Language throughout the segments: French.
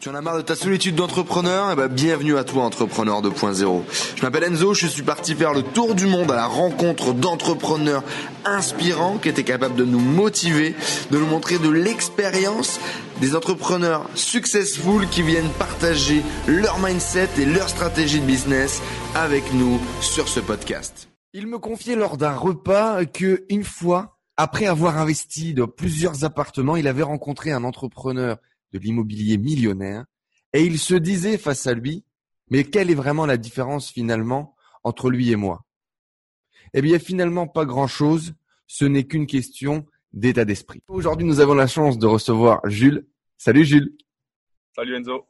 Tu en as marre de ta solitude d'entrepreneur? Eh ben, bienvenue à toi, Entrepreneur 2.0. Je m'appelle Enzo, je suis parti faire le tour du monde à la rencontre d'entrepreneurs inspirants qui étaient capables de nous motiver, de nous montrer de l'expérience, des entrepreneurs successful qui viennent partager leur mindset et leur stratégie de business avec nous sur ce podcast. Il me confiait lors d'un repas que une fois, après avoir investi dans plusieurs appartements, il avait rencontré un entrepreneur de l'immobilier millionnaire, et il se disait face à lui, mais quelle est vraiment la différence finalement entre lui et moi? Eh bien finalement pas grand-chose, ce n'est qu'une question d'état d'esprit. Aujourd'hui nous avons la chance de recevoir Jules. Salut Jules. Salut Enzo.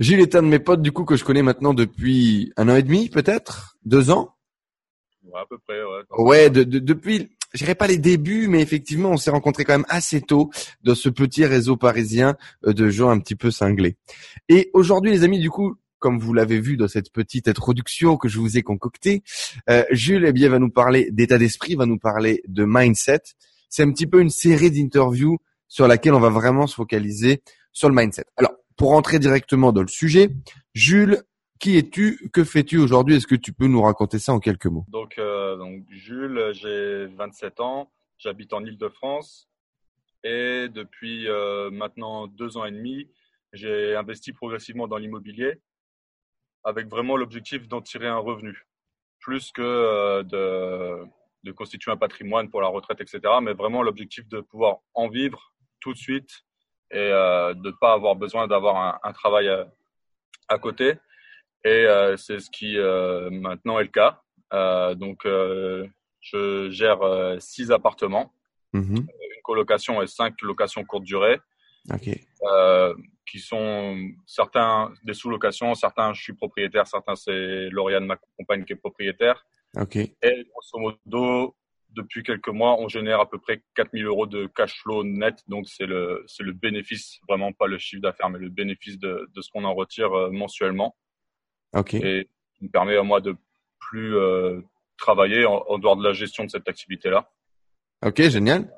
Jules est un de mes potes du coup que je connais maintenant depuis un an et demi peut-être, deux ans? Ouais, à peu près, ouais. Ouais, de, de, depuis je dirais pas les débuts, mais effectivement, on s'est rencontrés quand même assez tôt dans ce petit réseau parisien euh, de gens un petit peu cinglés. Et aujourd'hui, les amis, du coup, comme vous l'avez vu dans cette petite introduction que je vous ai concoctée, euh, Jules eh bien, va nous parler d'état d'esprit, va nous parler de mindset. C'est un petit peu une série d'interviews sur laquelle on va vraiment se focaliser sur le mindset. Alors, pour rentrer directement dans le sujet, Jules, qui es-tu? Que fais-tu aujourd'hui? Est-ce que tu peux nous raconter ça en quelques mots? Donc, euh, donc, Jules, j'ai 27 ans, j'habite en Ile-de-France et depuis euh, maintenant deux ans et demi, j'ai investi progressivement dans l'immobilier avec vraiment l'objectif d'en tirer un revenu, plus que euh, de, de, constituer un patrimoine pour la retraite, etc. Mais vraiment l'objectif de pouvoir en vivre tout de suite et de ne pas avoir besoin d'avoir un, un, travail à, à côté. Et euh, c'est ce qui euh, maintenant est le cas. Euh, donc, je gère six appartements, Mhm. une colocation et cinq locations courte durée, Ok. euh, qui sont certains des sous-locations, certains je suis propriétaire, certains c'est Lauriane, ma compagne, qui est propriétaire. Ok. Et grosso modo, depuis quelques mois, on génère à peu près 4000 euros de cash flow net. Donc, c'est le, c'est le bénéfice, vraiment pas le chiffre d'affaires, mais le bénéfice de, de ce qu'on en retire mensuellement. Ok. Et qui me permet à moi de plus euh, travailler en, en dehors de la gestion de cette activité-là. Ok, génial.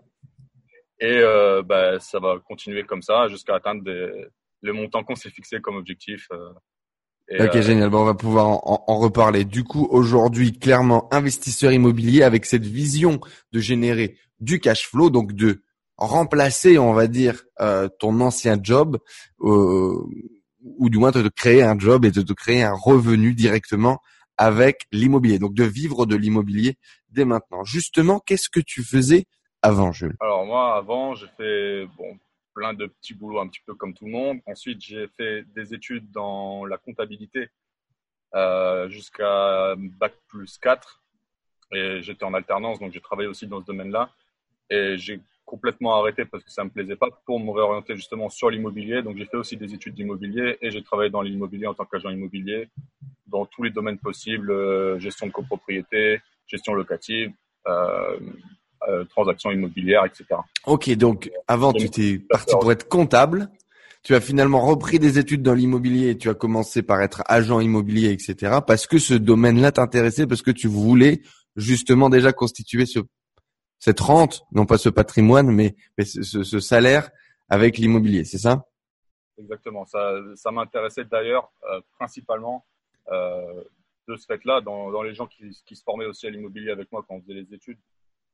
Et euh, bah, ça va continuer comme ça jusqu'à atteindre des, le montant qu'on s'est fixé comme objectif. euh. Et, Ok, euh, génial. Bon, on va pouvoir en, en- en reparler. Du coup, aujourd'hui, clairement, investisseur immobilier avec cette vision de générer du cash flow, donc de remplacer, on va dire, euh, ton ancien job, euh, ou du moins de te créer un job et de te créer un revenu directement avec l'immobilier. Donc de vivre de l'immobilier dès maintenant. Justement, qu'est-ce que tu faisais avant, Jules? Alors moi, avant, j'ai fait bon, plein de petits boulots un petit peu comme tout le monde. Ensuite, j'ai fait des études dans la comptabilité euh, jusqu'à bac plus 4. Et j'étais en alternance, donc j'ai travaillé aussi dans ce domaine-là. Et j'ai complètement arrêté parce que ça me plaisait pas pour me réorienter justement sur l'immobilier. Donc j'ai fait aussi des études d'immobilier et j'ai travaillé dans l'immobilier en tant qu'agent immobilier dans tous les domaines possibles, euh, gestion de copropriété, gestion locative, euh, euh, transactions immobilières, etc. Ok, donc avant, tu t'es parti pour être comptable. Tu as finalement repris des études dans l'immobilier et tu as commencé par être agent immobilier, etc. Parce que ce domaine-là t'intéressait, parce que tu voulais justement déjà constituer ce, cette rente, non pas ce patrimoine, mais, mais ce, salaire avec l'immobilier, c'est ça? Exactement. Ça, ça m'intéressait d'ailleurs euh, principalement euh, de ce fait-là, dans, dans les gens qui, qui se formaient aussi à l'immobilier avec moi quand on faisait les études.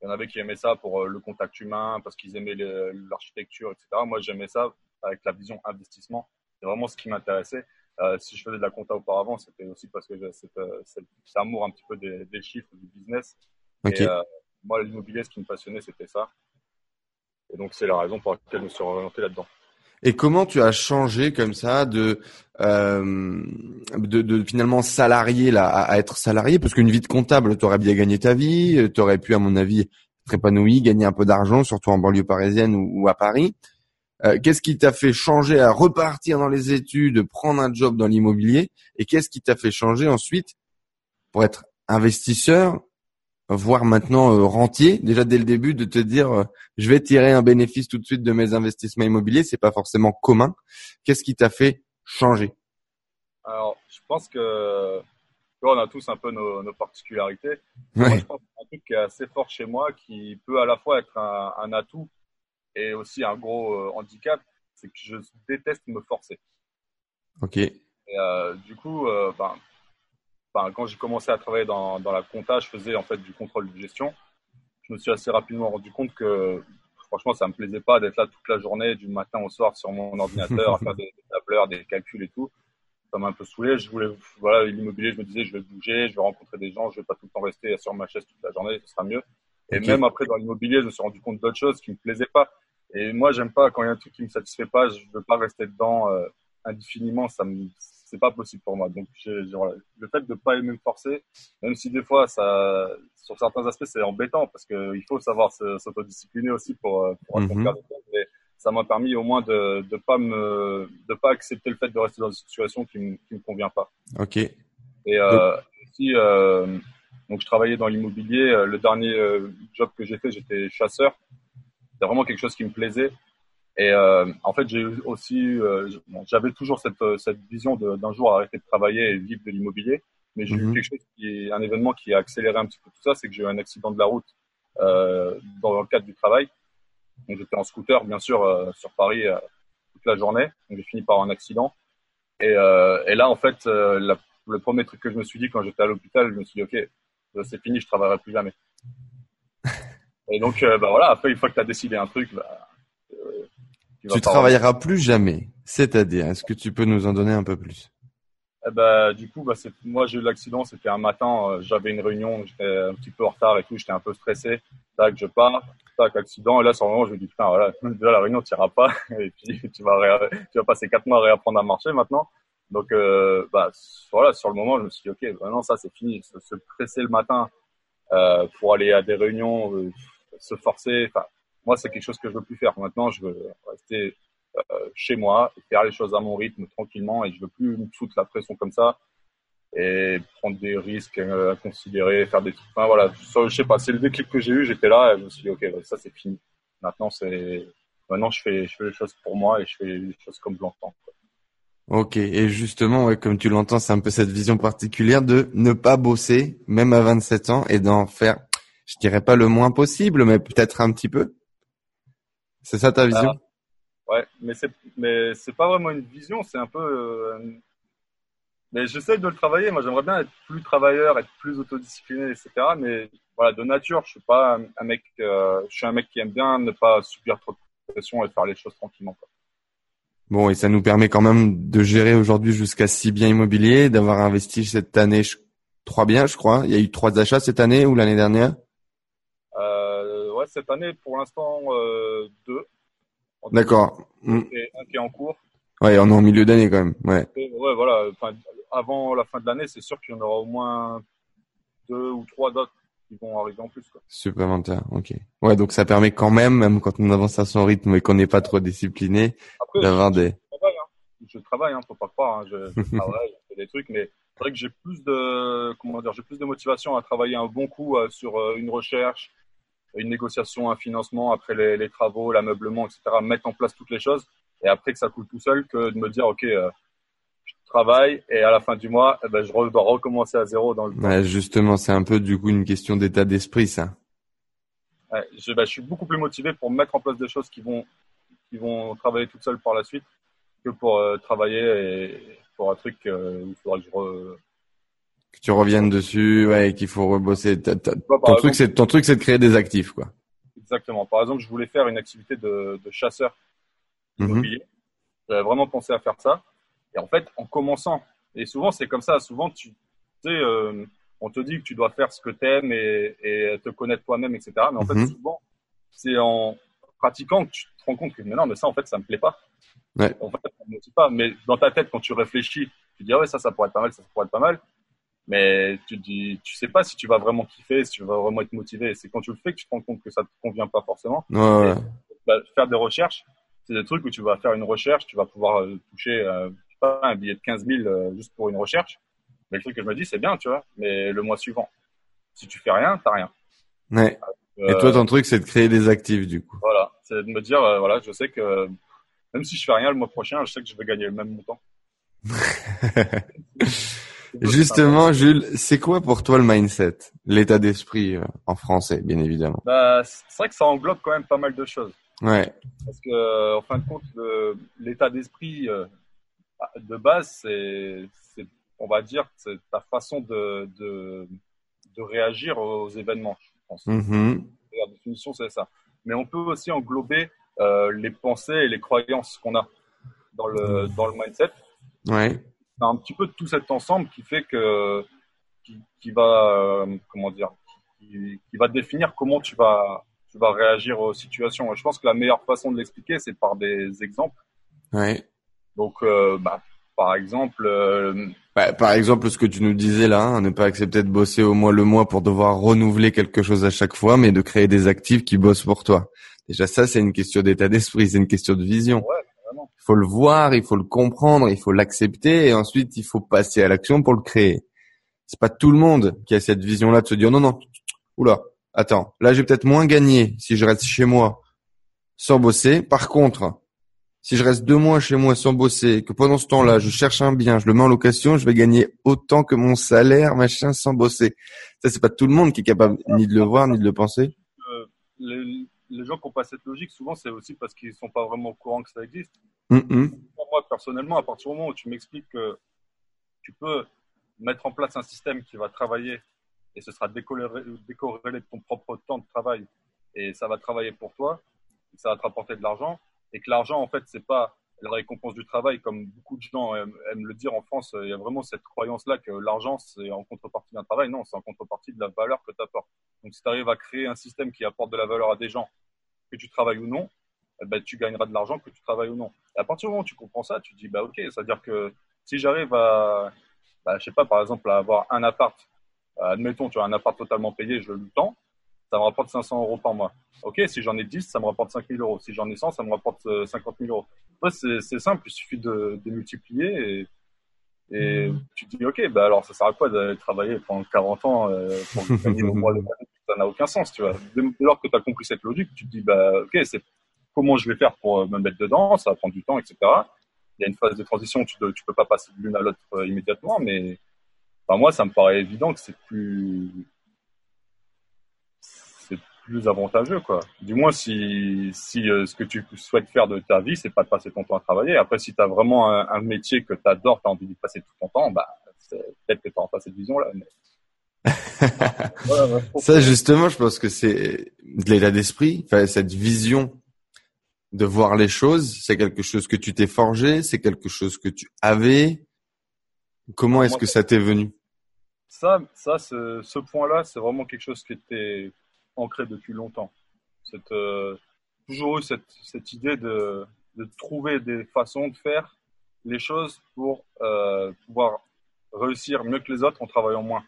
Il y en avait qui aimaient ça pour euh, le contact humain, parce qu'ils aimaient l'architecture, etc. Moi, j'aimais ça avec la vision investissement. C'est vraiment ce qui m'intéressait. Euh, si je faisais de la compta auparavant, c'était aussi parce que j'ai cet, euh, cet- amour un petit peu des, des chiffres, du business. Ok. Et euh, moi, l'immobilier, ce qui me passionnait, c'était ça. Et donc, c'est la raison pour laquelle je me suis orienté là-dedans. Et comment tu as changé comme ça de, euh, de, de finalement salarié là à, être salarié? Parce qu'une vie de comptable, tu aurais bien gagné ta vie, tu aurais pu, à mon avis, être épanoui, gagner un peu d'argent, surtout en banlieue parisienne ou, ou à Paris. Euh, qu'est-ce qui t'a fait changer à repartir dans les études, prendre un job dans l'immobilier? Et qu'est-ce qui t'a fait changer ensuite pour être investisseur, voire maintenant euh, rentier, déjà dès le début, de te dire euh, je vais tirer un bénéfice tout de suite de mes investissements immobiliers, c'est pas forcément commun. Qu'est-ce qui t'a fait changer? Alors, je pense que on a tous un peu nos, nos particularités. Moi, Ouais. je pense qu'un truc qui est assez fort chez moi, qui peut à la fois être un, un atout et aussi un gros euh, handicap, c'est que je déteste me forcer. Ok. Et, euh, du coup, euh, ben, ben, quand j'ai commencé à travailler dans, dans la compta, je faisais en fait du contrôle de gestion. Je me suis assez rapidement rendu compte que franchement, ça me plaisait pas d'être là toute la journée, du matin au soir sur mon ordinateur, à faire des, des tableurs, des calculs et tout. Ça m'a un peu saoulé. Je voulais, voilà, l'immobilier, je me disais, je vais bouger, je vais rencontrer des gens, je vais pas tout le temps rester sur ma chaise toute la journée, ce sera mieux. Et même après, dans l'immobilier, je me suis rendu compte d'autres choses qui me plaisaient pas. Et moi, j'aime pas quand il y a un truc qui me satisfait pas, je veux pas rester dedans euh, indéfiniment. Ça me, c'est pas possible pour moi. Donc, j'ai- voilà. le fait de pas aimer me forcer, même si des fois, ça, sur certains aspects, c'est embêtant parce que il faut savoir s'autodiscipliner aussi pour, euh, Mhm. accomplir des choses. Mais ça m'a permis au moins de, de pas me, de pas accepter le fait de rester dans une situation qui me, qui me convient pas. Ok. Et euh, aussi, euh, donc je travaillais dans l'immobilier. Euh, Le dernier job que j'ai fait, j'étais chasseur. C'était vraiment quelque chose qui me plaisait. Et euh, en fait, j'ai aussi, euh, j'avais toujours cette, euh, cette vision d'un jour arrêter de travailler et vivre de l'immobilier. Mais j'ai Mhm. eu quelque chose qui est un événement qui a accéléré un petit peu tout ça, c'est que j'ai eu un accident de la route euh, dans le cadre du travail. Donc j'étais en scooter, bien sûr, euh, sur Paris euh, toute la journée. Donc j'ai fini par un accident. Et, euh, et là, en fait, euh, la- le premier truc que je me suis dit quand j'étais à l'hôpital, je me suis dit, ok, c'est fini, je travaillerai plus jamais. et donc, bah voilà, après, une fois que tu as décidé un truc, bah, Tu travailleras plus jamais. C'est-à-dire, est-ce que tu peux nous en donner un peu plus? Eh ben, du coup, bah, c'est, moi, j'ai eu l'accident, c'était un matin, euh, j'avais une réunion, j'étais un petit peu en retard et tout, j'étais un peu stressé. Tac, je pars, tac, accident. Et là, sur le moment, je me dis, putain, voilà, déjà, la réunion, tu pas. Et puis, tu vas, ré- tu vas passer quatre mois à réapprendre à marcher maintenant. Donc, euh, bah, voilà, sur le moment, je me suis dit, ok, maintenant, ça, c'est fini. Se, se presser le matin euh, pour aller à des réunions, euh, se forcer, enfin, moi, c'est quelque chose que je veux plus faire. Maintenant, je veux rester euh, chez moi, faire les choses à mon rythme tranquillement et je veux plus me foutre la pression comme ça et prendre des risques euh, à considérer, faire des trucs. Enfin voilà, je, sais pas, c'est le déclic que j'ai eu, j'étais là et je me suis dit ok, ça c'est fini. Maintenant c'est maintenant je fais je fais les choses pour moi et je fais les choses comme je l'entends. Ok. Et justement, comme tu l'entends, c'est un peu cette vision particulière de ne pas bosser, même à 27 ans, et d'en faire, je dirais pas le moins possible, mais peut-être un petit peu. C'est ça ta vision? Ouais, mais c'est mais c'est pas vraiment une vision, c'est un peu. euh, mais j'essaie de le travailler. Moi, j'aimerais bien être plus travailleur, être plus autodiscipliné, etc. Mais voilà, de nature, je suis pas un, un mec. euh, je suis un mec qui aime bien ne pas subir trop de pression et faire les choses tranquillement. quoi. Bon, et ça nous permet quand même de gérer aujourd'hui jusqu'à six biens immobiliers, d'avoir investi cette année je- trois biens, je crois. Il y a eu trois achats cette année ou l'année dernière? Ouais, cette année, pour l'instant, euh, deux. D'accord. Cas, Et un qui est en cours. Ouais, on est en milieu d'année quand même. Ouais. Et ouais, voilà. Avant la fin de l'année, c'est sûr qu'il y en aura au moins deux ou trois d'autres qui vont arriver en plus. Quoi. Supplémentaire. Ok. Ouais, donc ça permet quand même, même quand on avance à son rythme et qu'on n'est pas trop discipliné, d'avoir des. je travaille, hein. Je travaille, hein, faut pas croire. Hein. Je, je travaille, je fais des trucs, mais c'est vrai que j'ai plus de, comment dire, j'ai plus de motivation à travailler un bon coup euh, sur euh, une recherche, une négociation, un financement, après les, les travaux, l'ameublement, etc. Mettre en place toutes les choses et après que ça coule tout seul, que de me dire, ok, euh, je travaille et à la fin du mois, eh ben, je dois recommencer à zéro dans le. Ouais, justement, c'est un peu du coup une question d'état d'esprit, ça. Ouais, je, bah, je suis beaucoup plus motivé pour mettre en place des choses qui vont, qui vont travailler toutes seules par la suite que pour euh, travailler et pour un truc euh, où il faudra que je re... Que tu reviennes dessus, ouais, et qu'il faut rebosser. Ton truc, c'est ton truc, c'est de créer des actifs, quoi. Exactement. Par exemple, je voulais faire une activité de, de chasseur Mhm. immobilier. J'avais vraiment pensé à faire ça. Et en fait, en commençant, et souvent c'est comme ça, souvent tu sais, euh, on te dit que tu dois faire ce que tu aimes et, et te connaître toi-même, etc. Mais en fait, souvent, c'est en pratiquant que tu te rends compte que mais non, mais ça, en fait, ça me plaît pas. Ouais. En fait, ça me motive pas. Mais dans ta tête, quand tu réfléchis, tu dis, ah ouais, ça, ça pourrait être pas mal, ça, ça pourrait être pas mal. Mais tu dis, tu sais pas si tu vas vraiment kiffer, si tu vas vraiment être motivé. C'est quand tu le fais que tu te rends compte que ça te convient pas forcément Ouais, ouais. bah, faire des recherches, c'est des trucs où tu vas faire une recherche, tu vas pouvoir euh, toucher euh, un billet de 15 000 euh, juste pour une recherche. Mais le truc que je me dis, c'est bien, tu vois. Mais le mois suivant, si tu fais rien, t'as rien. Ouais. Et Euh, toi, ton truc, c'est de créer des actifs, du coup. Voilà, c'est de me dire, euh, voilà, je sais que même si je fais rien le mois prochain, je sais que je vais gagner le même montant. Justement, Jules, c'est quoi pour toi le mindset, l'état d'esprit euh, en français, bien évidemment? Bah, c'est vrai que ça englobe quand même pas mal de choses. Ouais. Parce que, en fin de compte, le- l'état d'esprit, euh, de base, c'est, on va dire, c'est ta façon de, de, de, réagir aux événements, je pense. Mm-hmm. La définition, c'est ça. Mais on peut aussi englober euh, les pensées et les croyances qu'on a dans le, dans le mindset. Ouais. Un petit peu tout cet ensemble qui fait que, qui, qui va, euh, comment dire, qui, qui, va définir comment tu vas, tu vas réagir aux situations. Et je pense que la meilleure façon de l'expliquer, c'est par des exemples. Ouais. Donc, euh, bah, par exemple. Euh, bah, par exemple, ce que tu nous disais là, hein, ne pas accepter de bosser au mois le mois pour devoir renouveler quelque chose à chaque fois, mais de créer des actifs qui bossent pour toi. Déjà, ça, c'est une question d'état d'esprit, c'est une question de vision. Ouais, faut le voir, il faut le comprendre, il faut l'accepter, et ensuite, il faut passer à l'action pour le créer. C'est pas tout le monde qui a cette vision-là de se dire non, non, oula, attends, là, j'ai peut-être moins gagné si je reste chez moi sans bosser. Par contre, si je reste deux mois chez moi sans bosser, que pendant ce temps-là, je cherche un bien, je le mets en location, je vais gagner autant que mon salaire, machin, sans bosser. Ça, c'est pas tout le monde qui est capable ni de le voir, ni de le penser. Euh, les, gens qui n'ont pas cette logique, souvent, c'est aussi parce qu'ils sont pas vraiment au courant que ça existe. Moi, personnellement, à partir du moment où tu m'expliques que tu peux mettre en place un système qui va travailler et ce sera décorrélé, de ton propre temps de travail et ça va travailler pour toi, ça va te rapporter de l'argent, et que l'argent, en fait, c'est pas la récompense du travail, comme beaucoup de gens aiment, le dire en France. Il y a vraiment cette croyance-là que l'argent, c'est en contrepartie d'un travail. Non, c'est en contrepartie de la valeur que tu apportes. Donc, si tu arrives à créer un système qui apporte de la valeur à des gens, que tu travailles ou non, eh ben, tu gagneras de l'argent que tu travailles ou non. À partir du moment où tu comprends ça, tu te dis, bah, ok, c'est-à-dire que si j'arrive à, bah, je sais pas, par exemple, à avoir un appart, admettons, tu as un appart totalement payé, je le temps, ça me rapporte 500 euros par mois. Ok, si j'en ai 10, ça me rapporte 5 000 euros. Si j'en ai 100, ça me rapporte 50 euh, 000 euros. c'est simple, il suffit de, de multiplier et, et mmh. tu te dis, ok, bah alors ça sert à quoi d'aller travailler pendant 40 ans euh, pour gagner au mois le Ça n'a aucun sens, tu vois. Dès lors que tu as compris cette logique, tu te dis, bah ok, c'est comment je vais faire pour euh, me mettre dedans, ça va prendre du temps, etc. Il y a une phase de transition, tu ne peux pas passer de l'une à l'autre immédiatement, mais bah, moi, ça me paraît évident que c'est plus plus avantageux, quoi. Du moins, si, si euh, ce que tu souhaites faire de ta vie, c'est pas de passer ton temps à travailler. Après, si tu as vraiment un, métier que tu adores, tu as envie de passer tout ton temps, bah, peut-être que tu n'auras pas cette vision-là. ça, justement, je pense que c'est de l'état d'esprit, cette vision de voir les choses, c'est quelque chose que tu t'es forgé, c'est quelque chose que tu avais. Comment est-ce que ça t'est venu? Ça, ça, ce, ce point-là, c'est vraiment quelque chose qui était ancré depuis longtemps. Cette, euh, toujours eu cette, cette idée de, de, trouver des façons de faire les choses pour euh, pouvoir réussir mieux que les autres en travaillant moins.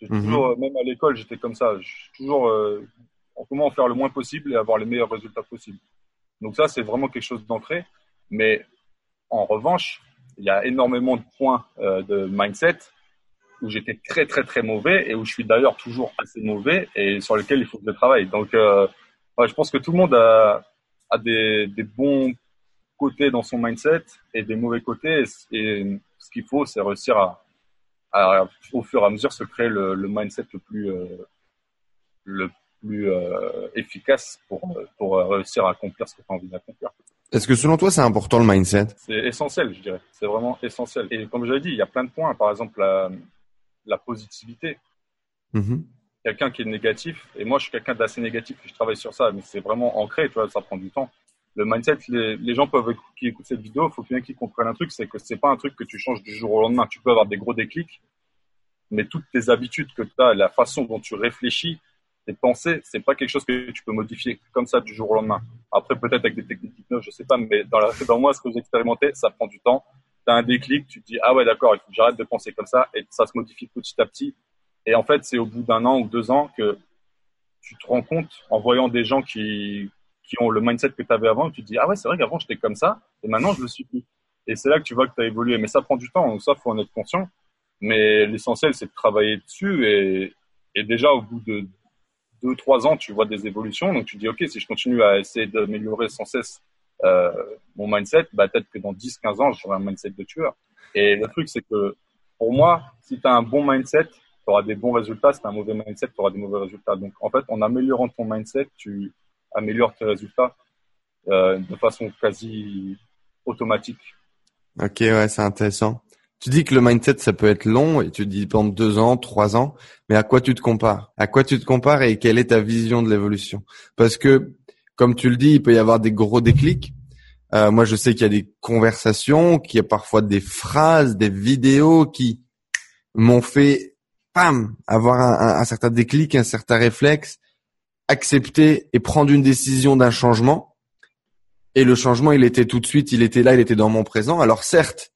J'ai mhm. toujours, euh, même à l'école, j'étais comme ça. toujours euh, comment faire le moins possible et avoir les meilleurs résultats possibles. Donc ça, c'est vraiment quelque chose d'ancré. Mais en revanche, il y a énormément de points euh, de mindset où j'étais très très très mauvais et où je suis d'ailleurs toujours assez mauvais et sur lequel il faut que je travaille. Donc, euh, je pense que tout le monde a, a des, des, bons côtés dans son mindset et des mauvais côtés. Et, ce qu'il faut, c'est réussir à, au fur et à mesure, se créer le, le mindset le plus, euh, le plus euh, efficace pour, pour réussir à accomplir ce que tu as envie d'accomplir. Est-ce que selon toi, c'est important le mindset? C'est essentiel, je dirais. C'est vraiment essentiel. Et comme je l'ai dit, il y a plein de points. Par exemple, la, la positivité. Mm-hmm. Quelqu'un qui est négatif, et moi je suis quelqu'un d'assez négatif, je travaille sur ça, mais c'est vraiment ancré, tu vois, ça prend du temps. Le mindset, les, gens peuvent qui écoutent cette vidéo, il faut bien qu'ils comprennent un truc, c'est que c'est pas un truc que tu changes du jour au lendemain. Tu peux avoir des gros déclics, mais toutes tes habitudes que tu as, la façon dont tu réfléchis, tes pensées, c'est pas quelque chose que tu peux modifier comme ça du jour au lendemain. Après, peut-être avec des techniques d'hypnose, je sais pas, mais dans, la, dans moi, ce que j'ai expérimenté, ça prend du temps tu as un déclic, tu te dis ah ouais d'accord, il faut que j'arrête de penser comme ça et ça se modifie petit à petit. Et en fait, c'est au bout d'un an ou deux ans que tu te rends compte en voyant des gens qui qui ont le mindset que tu avais avant, tu te dis ah ouais, c'est vrai qu'avant j'étais comme ça et maintenant je le suis plus. Et c'est là que tu vois que tu as évolué, mais ça prend du temps, donc ça faut en être conscient. Mais l'essentiel c'est de travailler dessus et et déjà au bout de deux trois ans, tu vois des évolutions, donc tu dis ok, si je continue à essayer d'améliorer sans cesse euh, mon mindset, bah, peut-être que dans 10-15 ans, j'aurai un mindset de tueur. Et le truc, c'est que pour moi, si tu as un bon mindset, tu auras des bons résultats. Si tu as un mauvais mindset, tu auras des mauvais résultats. Donc, en fait, en améliorant ton mindset, tu améliores tes résultats euh, de façon quasi automatique. Ok, ouais, c'est intéressant. Tu dis que le mindset, ça peut être long et tu dis pendant deux ans, trois ans, mais à quoi tu te compares? À quoi tu te compares et quelle est ta vision de l'évolution? Parce que, comme tu le dis, il peut y avoir des gros déclics. Euh, moi, je sais qu'il y a des conversations, qu'il y a parfois des phrases, des vidéos qui m'ont fait, pam, avoir un, un certain déclic, un certain réflexe, accepter et prendre une décision d'un changement. Et le changement, il était tout de suite, il était là, il était dans mon présent. Alors certes,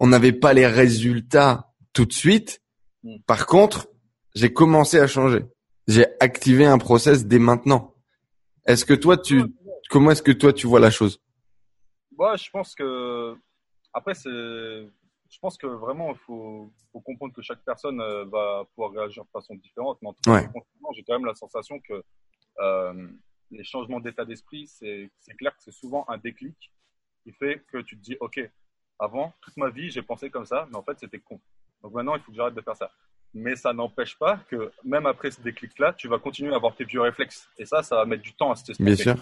on n'avait pas les résultats tout de suite. Hmm. Par contre, j'ai commencé à changer. J'ai activé un process dès maintenant. Est-ce que toi, tu, comment est-ce que toi, tu vois la chose? Moi, je pense que, après, c'est, je pense que vraiment, il faut, faut, comprendre que chaque personne euh, va pouvoir réagir de façon différente. Mais en tout cas, j'ai quand même la sensation que euh, les changements d'état d'esprit, c'est clair que c'est souvent un déclic qui fait que tu te dis, OK, avant, toute ma vie, j'ai pensé comme ça, mais en fait, c'était con. Donc maintenant, il faut que j'arrête de faire ça. Mais ça n'empêche pas que même après ce déclic-là, tu vas continuer à avoir tes vieux réflexes. Et ça, ça va mettre du temps à se tester. Bien sûr.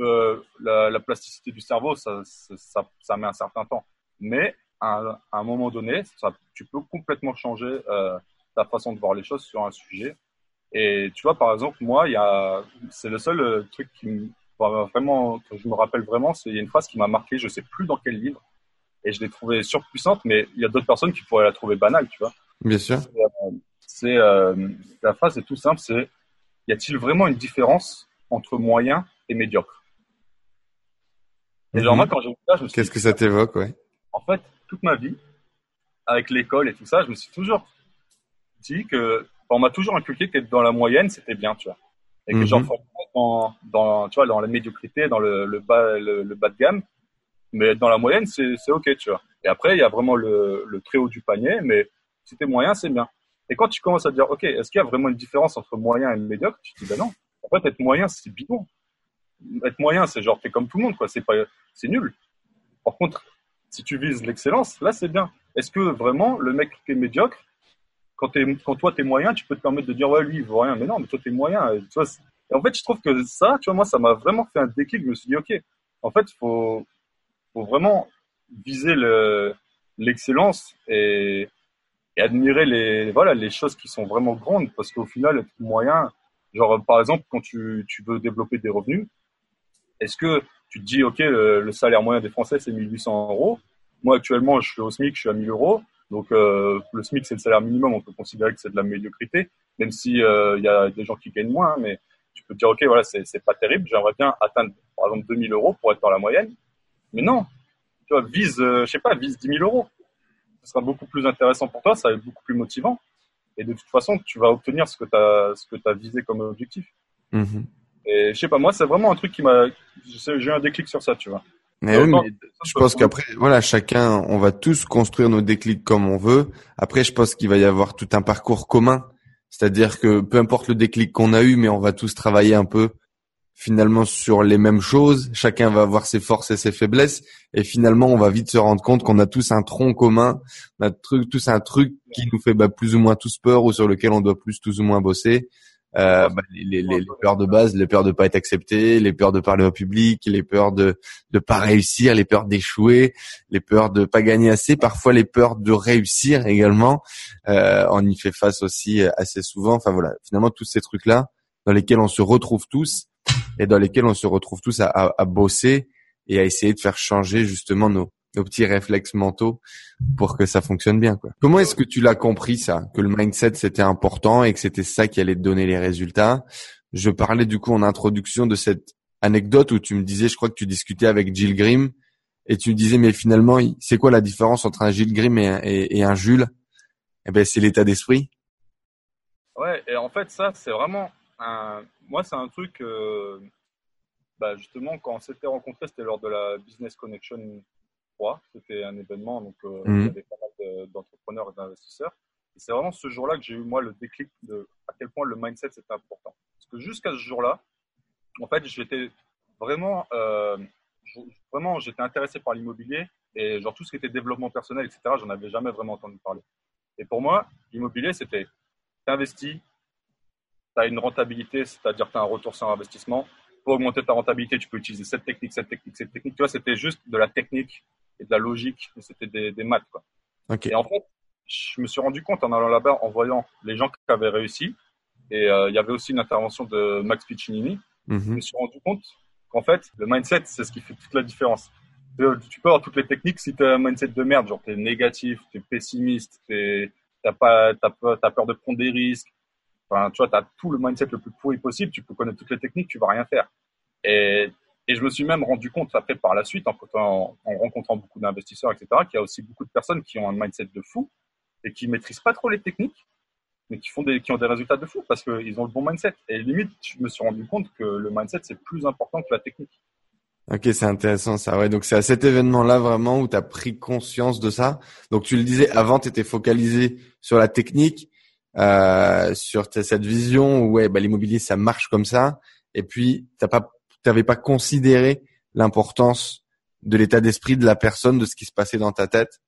Euh, la, plasticité du cerveau, ça, ça, ça, met un certain temps. Mais à, un moment donné, tu peux complètement changer euh, ta façon de voir les choses sur un sujet. Et tu vois, par exemple, moi, c'est le seul euh, truc qui me, vraiment, que je me rappelle vraiment, c'est une phrase qui m'a marqué, je sais plus dans quel livre, et je l'ai trouvée surpuissante, mais il y a d'autres personnes qui pourraient la trouver banale, tu vois. Bien sûr. C'est euh, la phrase est tout simple, c'est y a-t-il vraiment une différence entre moyen et médiocre? Et genre mhm. moi quand j'ai ça, je me suis Qu'est-ce que ça t'évoque, ouais? En fait, toute ma vie, avec l'école et tout ça, je me suis toujours dit que on m'a toujours inculqué qu'être dans la moyenne, c'était bien, tu vois. Et que j'en mhm. dans, dans, tu vois, dans la médiocrité, dans le, le bas, le, bas de gamme, mais être dans la moyenne, c'est ok, tu vois. Et après, il y a vraiment le, le très haut du panier, mais si t'es moyen, c'est bien. Et quand tu commences à dire, ok, est-ce qu'il y a vraiment une différence entre moyen et médiocre Tu te dis, ben non. En fait, être moyen, c'est bidon. Être moyen, c'est genre, t'es comme tout le monde, quoi. C'est nul. Par contre, si tu vises l'excellence, là, c'est bien. Est-ce que vraiment, le mec qui est médiocre, quand, es, quand toi, t'es moyen, tu peux te permettre de dire, ouais, lui, il vaut rien. Mais non, mais toi, t'es moyen. Et, tu vois, et en fait, je trouve que ça, tu vois, moi, ça m'a vraiment fait un déclic. Je me suis dit, ok, en fait, faut, faut vraiment viser l'excellence et, admirer les, voilà, les choses qui sont vraiment grandes parce qu'au final, être moyen, genre par exemple, quand tu, veux développer des revenus, est-ce que tu te dis, OK, le, salaire moyen des Français, c'est 1800 euros. Moi, actuellement, je suis au SMIC, je suis à 1000 euros. Donc, euh, le SMIC, c'est le salaire minimum. On peut considérer que c'est de la médiocrité, même si euh, il y a des gens qui gagnent moins. Mais tu peux dire, OK, voilà, c'est pas terrible. J'aimerais bien atteindre, par exemple, 2000 euros pour être dans la moyenne. Mais non, tu vois, vise, euh, je sais pas, vise 10 000 euros. Ce sera beaucoup plus intéressant pour toi, ça va être beaucoup plus motivant. Et de toute façon, tu vas obtenir ce que tu as, ce que as visé comme objectif. Mm-hmm. Et je sais pas, moi, c'est vraiment un truc qui m'a, j'ai eu un déclic sur ça, tu vois. Mais oui, mais je pense qu'après, voilà, chacun, on va tous construire nos déclics comme on veut. Après, je pense qu'il va y avoir tout un parcours commun. C'est-à-dire que peu importe le déclic qu'on a eu, mais on va tous travailler un peu finalement sur les mêmes choses. Chacun va avoir ses forces et ses faiblesses. Et finalement, on va vite se rendre compte qu'on a tous un tronc commun, on a tous un truc qui nous fait bah, plus ou moins tous peur ou sur lequel on doit plus tous ou moins bosser. Euh, bah, les, les, les, peurs de base, les peurs de pas être accepté, les peurs de parler au public, les peurs de de pas réussir, les peurs d'échouer, les peurs de pas gagner assez, parfois les peurs de réussir également. Euh, on y fait face aussi assez souvent. Enfin voilà, finalement tous ces trucs là dans lesquels on se retrouve tous et dans lesquels on se retrouve tous à, à, bosser et à essayer de faire changer justement nos, nos petits réflexes mentaux pour que ça fonctionne bien. Quoi. Comment est-ce que tu l'as compris ça, que le mindset c'était important et que c'était ça qui allait te donner les résultats? Je parlais du coup en introduction de cette anecdote où tu me disais, je crois que tu discutais avec Jill Grimm et tu me disais mais finalement c'est quoi la différence entre un Gilles Grimm et un, et, un Jules? Eh ben c'est l'état d'esprit. Ouais, et en fait ça c'est vraiment un, moi, c'est un truc, euh, bah, justement, quand on s'était rencontrés, c'était lors de la Business Connection 3. C'était un événement, donc euh, il y mhm. avait pas mal d'entrepreneurs et d'investisseurs. Et c'est vraiment ce jour-là que j'ai eu, moi, le déclic de à quel point le mindset, c'était important. Parce que jusqu'à ce jour-là, en fait, j'étais vraiment, euh, vraiment, j'étais intéressé par l'immobilier et genre tout ce qui était développement personnel, etc., j'en avais jamais vraiment entendu parler. Et pour moi, l'immobilier, c'était t'investis, tu as une rentabilité, c'est-à-dire que tu as un retour sur investissement, pour augmenter ta rentabilité, tu peux utiliser cette technique, cette technique, cette technique. Tu vois, c'était juste de la technique et de la logique, c'était des, des maths, quoi. Et en fait, je me suis rendu compte en allant là-bas, en voyant les gens qui avaient réussi, et euh, il y avait aussi une intervention de Max Piccinini, mhm. je me suis rendu compte qu'en fait, le mindset, c'est ce qui fait toute la différence. Tu peux avoir toutes les techniques si tu as un mindset de merde, genre tu es négatif, tu es pessimiste, tu as, as, as peur de prendre des risques, enfin, tu vois, tu as tout le mindset le plus pourri possible, tu peux connaître toutes les techniques, tu vas rien faire. Et, et je me suis même rendu compte après par la suite, en, en, en rencontrant beaucoup d'investisseurs, etc., qu'il y a aussi beaucoup de personnes qui ont un mindset de fou et qui maîtrisent pas trop les techniques, mais qui font des, qui ont des résultats de fou parce qu'ils ont le bon mindset. Et limite, je me suis rendu compte que le mindset c'est plus important que la technique. Ok, c'est intéressant ça. Ouais, donc c'est à cet événement-là vraiment où tu as pris conscience de ça. Donc tu le disais, avant tu étais focalisé sur la technique, euh, sur cette vision où ouais, bah, l'immobilier ça marche comme ça. Et puis t'as pas, t'avais pas considéré l'importance de l'état d'esprit de la personne, de ce qui se passait dans ta tête.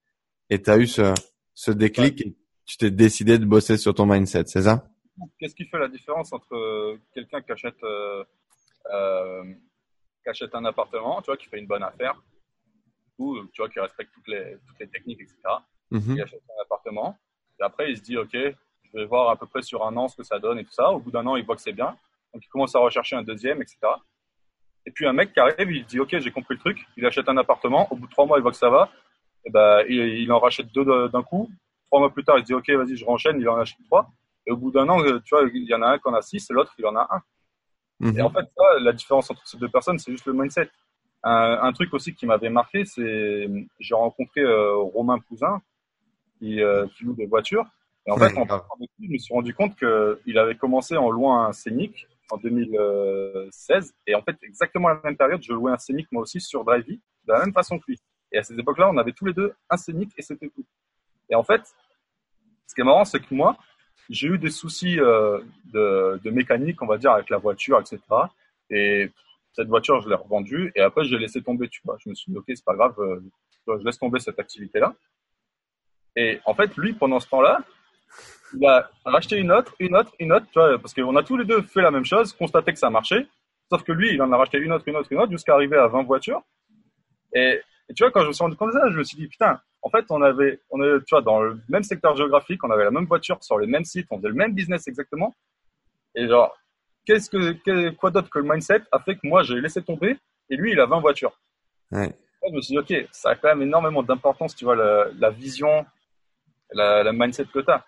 Et tu as eu ce, ce déclic et tu t'es décidé de bosser sur ton mindset, c'est ça? Qu'est-ce qui fait la différence entre euh, quelqu'un qui achète, euh, euh, qui achète un appartement, tu vois, qui fait une bonne affaire, ou tu vois, qui respecte toutes les, toutes les techniques, etc. Mm-hmm. Il achète un appartement, et après il se dit, ok, vais voir à peu près sur un an ce que ça donne et tout ça. Au bout d'un an, il voit que c'est bien, donc il commence à rechercher un deuxième, etc. Et puis un mec qui arrive, il dit, ok, j'ai compris le truc, il achète un appartement, au bout de trois mois, il voit que ça va, et ben, il, en rachète deux d'un coup. Trois mois plus tard, il se dit, OK, vas-y, je renchaîne, il en achète trois. Et au bout d'un an, tu vois, il y en a un qui en a six et l'autre, il en a un. Mhm. Et en fait, la différence entre ces deux personnes, c'est juste le mindset. Un, truc aussi qui m'avait marqué, c'est j'ai rencontré euh, Romain Pouzin qui, euh, qui, loue des voitures. Et en fait, en parlant avec lui, je me suis rendu compte qu'il avait commencé en louant un Scénic en 2016. Et en fait, exactement à la même période, je louais un Scénic moi aussi sur Drivey, de la même façon que lui. Et à cette époque-là, on avait tous les deux un scénic et c'était tout. Et en fait, ce qui est marrant, c'est que moi, j'ai eu des soucis euh, de, de, mécanique, on va dire, avec la voiture, etc. Et cette voiture, je l'ai revendue et après, j'ai laissé tomber, tu vois. Je me suis dit, OK, c'est pas grave, euh, je laisse tomber cette activité-là. Et en fait, lui, pendant ce temps-là, il a racheté une autre, une autre, une autre, tu vois, parce qu'on a tous les deux fait la même chose, constaté que ça marchait. Sauf que lui, il en a racheté une autre, une autre, une autre, jusqu'à arriver à 20 voitures. Et et tu vois, quand je me suis rendu compte de ça, je me suis dit, putain, en fait, on avait, on est, tu vois, dans le même secteur géographique, on avait la même voiture sur les mêmes sites, on faisait le même business exactement. Et genre, qu'est-ce que, quoi d'autre que le mindset a fait que moi, j'ai laissé tomber et lui, il a 20 voitures. Ouais. je me suis dit, ok, ça a quand même énormément d'importance, tu vois, la, la vision, la, la mindset que tu as.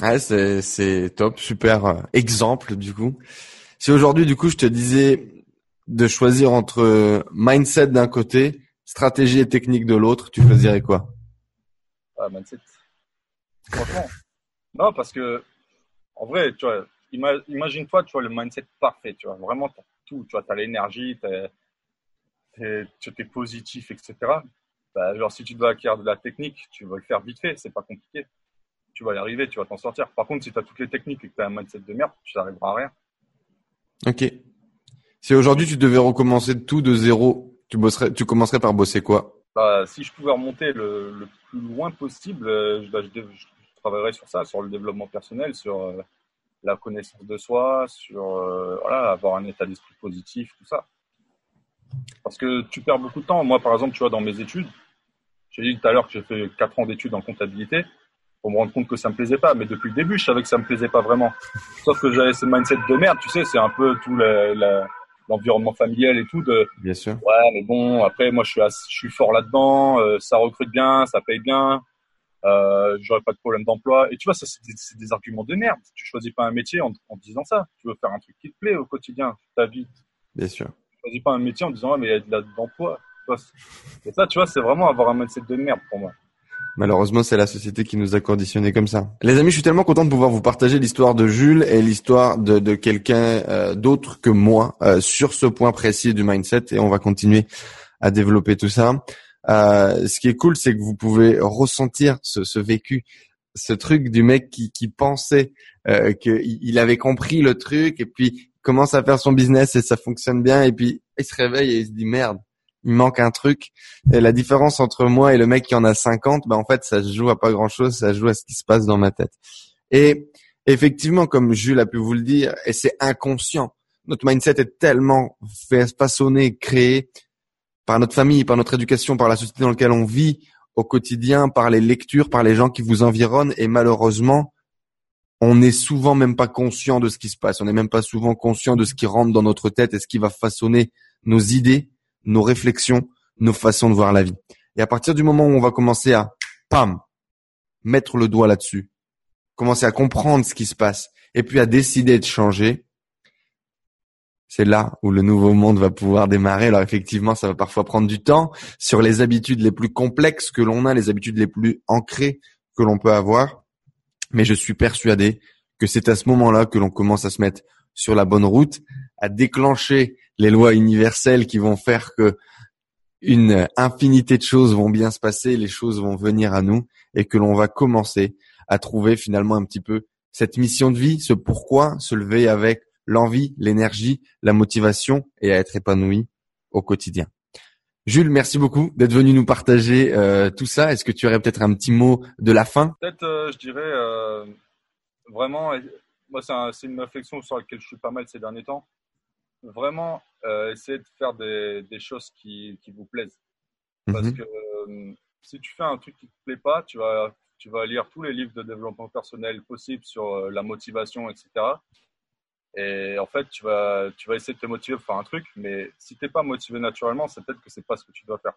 Ouais, c'est, top, super euh, exemple, du coup. Si aujourd'hui, du coup, je te disais de choisir entre mindset d'un côté stratégie et technique de l'autre, tu choisirais quoi? Ah, mindset. Franchement. non, parce que, en vrai, tu vois, imagine-toi, tu vois, le mindset parfait, tu vois, vraiment, tout, tu vois, as l'énergie, tu es, positif, etc. Bah, genre, si tu dois acquérir de la technique, tu vas le faire vite fait, c'est pas compliqué. Tu vas y arriver, tu vas t'en sortir. Par contre, si tu as toutes les techniques et que tu as un mindset de merde, tu n'arriveras à rien. Ok. Si aujourd'hui tu devais recommencer tout de zéro, tu bosserais, tu commencerais par bosser quoi? Bah, Si je pouvais remonter le, le plus loin possible, euh, je, bah, je, travaillerais sur ça, sur le développement personnel, sur euh, la connaissance de soi, sur euh, voilà, avoir un état d'esprit positif, tout ça. Parce que tu perds beaucoup de temps. Moi, par exemple, tu vois, dans mes études, j'ai dit tout à l'heure que j'ai fait 4 ans d'études en comptabilité pour me rendre compte que ça me plaisait pas. Mais depuis le début, je savais que ça me plaisait pas vraiment. Sauf que j'avais ce mindset de merde, tu sais, c'est un peu tout l'environnement familial et tout. De, bien sûr. Ouais, mais bon, après, moi, je suis, je suis fort là-dedans, euh, ça recrute bien, ça paye bien, euh, j'aurais pas de problème d'emploi. Et tu vois, ça, c'est des, des, arguments de merde. Tu choisis pas un métier en, en disant ça. Tu veux faire un truc qui te plaît au quotidien, ta vie. Bien sûr. Tu choisis pas un métier en disant, ouais, mais il y a de l'emploi. Et ça, tu vois, c'est vraiment avoir un mindset de merde pour moi. Malheureusement, c'est la société qui nous a conditionnés comme ça. Les amis, je suis tellement content de pouvoir vous partager l'histoire de Jules et l'histoire de, de quelqu'un euh, d'autre que moi euh, sur ce point précis du mindset et on va continuer à développer tout ça. Euh, ce qui est cool, c'est que vous pouvez ressentir ce, ce vécu, ce truc du mec qui, qui pensait euh, qu'il avait compris le truc et puis commence à faire son business et ça fonctionne bien et puis il se réveille et il se dit merde il manque un truc. Et la différence entre moi et le mec qui en a 50, ben en fait, ça joue à pas grand chose, ça joue à ce qui se passe dans ma tête. Et effectivement, comme Jules a pu vous le dire, et c'est inconscient. notre mindset est tellement façonné, créé par notre famille, par notre éducation, par la société dans laquelle on vit au quotidien, par les lectures, par les gens qui vous environnent. Et malheureusement, on n'est souvent même pas conscient de ce qui se passe. On n'est même pas souvent conscient de ce qui rentre dans notre tête et ce qui va façonner nos idées, nos réflexions, nos façons de voir la vie. Et à partir du moment où on va commencer à, pam, mettre le doigt là-dessus, commencer à comprendre ce qui se passe et puis à décider de changer, c'est là où le nouveau monde va pouvoir démarrer. Alors effectivement, ça va parfois prendre du temps sur les habitudes les plus complexes que l'on a, les habitudes les plus ancrées que l'on peut avoir. Mais je suis persuadé que c'est à ce moment-là que l'on commence à se mettre sur la bonne route, à déclencher les lois universelles qui vont faire que une infinité de choses vont bien se passer, les choses vont venir à nous et que l'on va commencer à trouver finalement un petit peu cette mission de vie, ce pourquoi se lever avec l'envie, l'énergie, la motivation et à être épanoui au quotidien. Jules, merci beaucoup d'être venu nous partager euh, tout ça. Est-ce que tu aurais peut-être un petit mot de la fin? Peut-être, euh, je dirais, euh, vraiment, moi c'est une réflexion sur laquelle je suis pas mal ces derniers temps. Vraiment, essayer de faire des, choses qui, vous plaisent. Parce mhm. que si tu fais un truc qui te plaît pas, tu vas, tu vas lire tous les livres de développement personnel possibles sur la motivation, etc. Et en fait, tu vas, tu vas essayer de te motiver pour faire un truc, mais si tu n'es pas motivé naturellement, c'est peut-être que c'est pas ce que tu dois faire.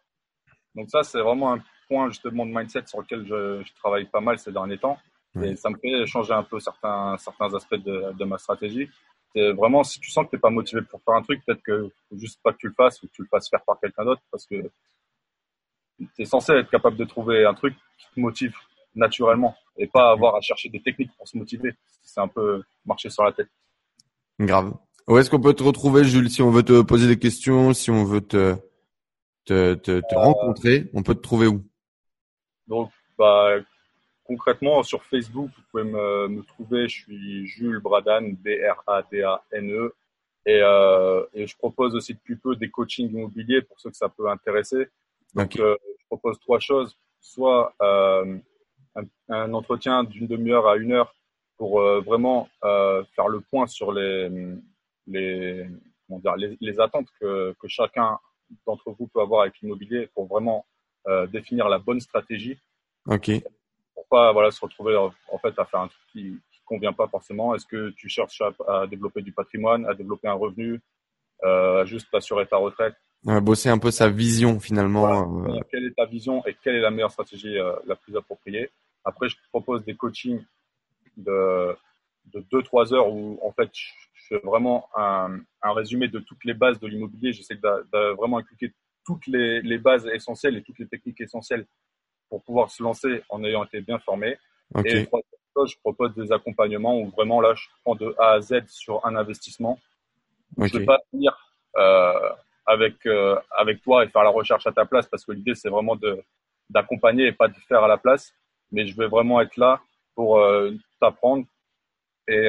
Donc ça, c'est vraiment un point justement de mindset sur lequel je, je, travaille pas mal ces derniers temps. Et ça me fait changer un peu certains, certains aspects de, de ma stratégie. C'est vraiment, si tu sens que tu n'es pas motivé pour faire un truc, peut-être que faut juste pas que tu le fasses ou que tu le fasses faire par quelqu'un d'autre parce que tu es censé être capable de trouver un truc qui te motive naturellement et pas avoir à chercher des techniques pour se motiver. C'est un peu marcher sur la tête. Grave. Où est-ce qu'on peut te retrouver, Jules, si on veut te poser des questions, si on veut te, te, te, te euh, rencontrer, on peut te trouver où? Donc, bah, concrètement, sur Facebook, vous pouvez me, me trouver. Je suis Jules Bradan, B-R-A-D-A-N-E. Et, euh, et, je propose aussi depuis peu des coachings immobiliers pour ceux que ça peut intéresser. Donc, euh, je propose trois choses. Soit euh, un, un, entretien d'une demi-heure à une heure pour euh, vraiment euh, faire le point sur les, les, comment dire, les, les attentes que, que chacun d'entre vous peut avoir avec l'immobilier pour vraiment euh, définir la bonne stratégie. Ok. Pas voilà, se retrouver en fait à faire un truc qui, qui convient pas forcément. Est-ce que tu cherches à, développer du patrimoine, à développer un revenu, euh, juste assurer ta retraite? Ouais, Bosser un peu sa vision finalement. Voilà. Quelle est ta vision et quelle est la meilleure stratégie la plus appropriée? Après, je propose des coachings de, de 2-3 heures où en fait je fais vraiment un, un résumé de toutes les bases de l'immobilier. J'essaie de, de, vraiment inculquer toutes les, les, bases essentielles et toutes les techniques essentielles pour pouvoir se lancer en ayant été bien formé. Okay. Et je propose des accompagnements où vraiment là je prends de A à Z sur un investissement. Okay. Je ne vais pas venir euh, avec, euh, avec toi et faire la recherche à ta place parce que l'idée c'est vraiment de d'accompagner et pas de faire à la place. Mais je vais vraiment être là pour euh, t'apprendre et,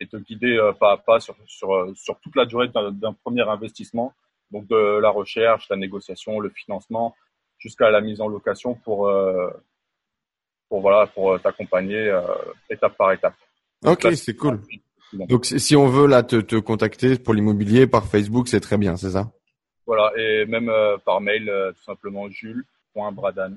et, te guider pas à pas sur, sur, sur toute la durée d'un premier investissement. Donc de la recherche, la négociation, le financement, jusqu'à la mise en location pour, pour voilà pour t'accompagner étape par étape. Ok, c'est cool. Donc si on veut là te, te contacter pour l'immobilier par Facebook, c'est très bien, c'est ça? Voilà, et même par mail, tout simplement jules.bradan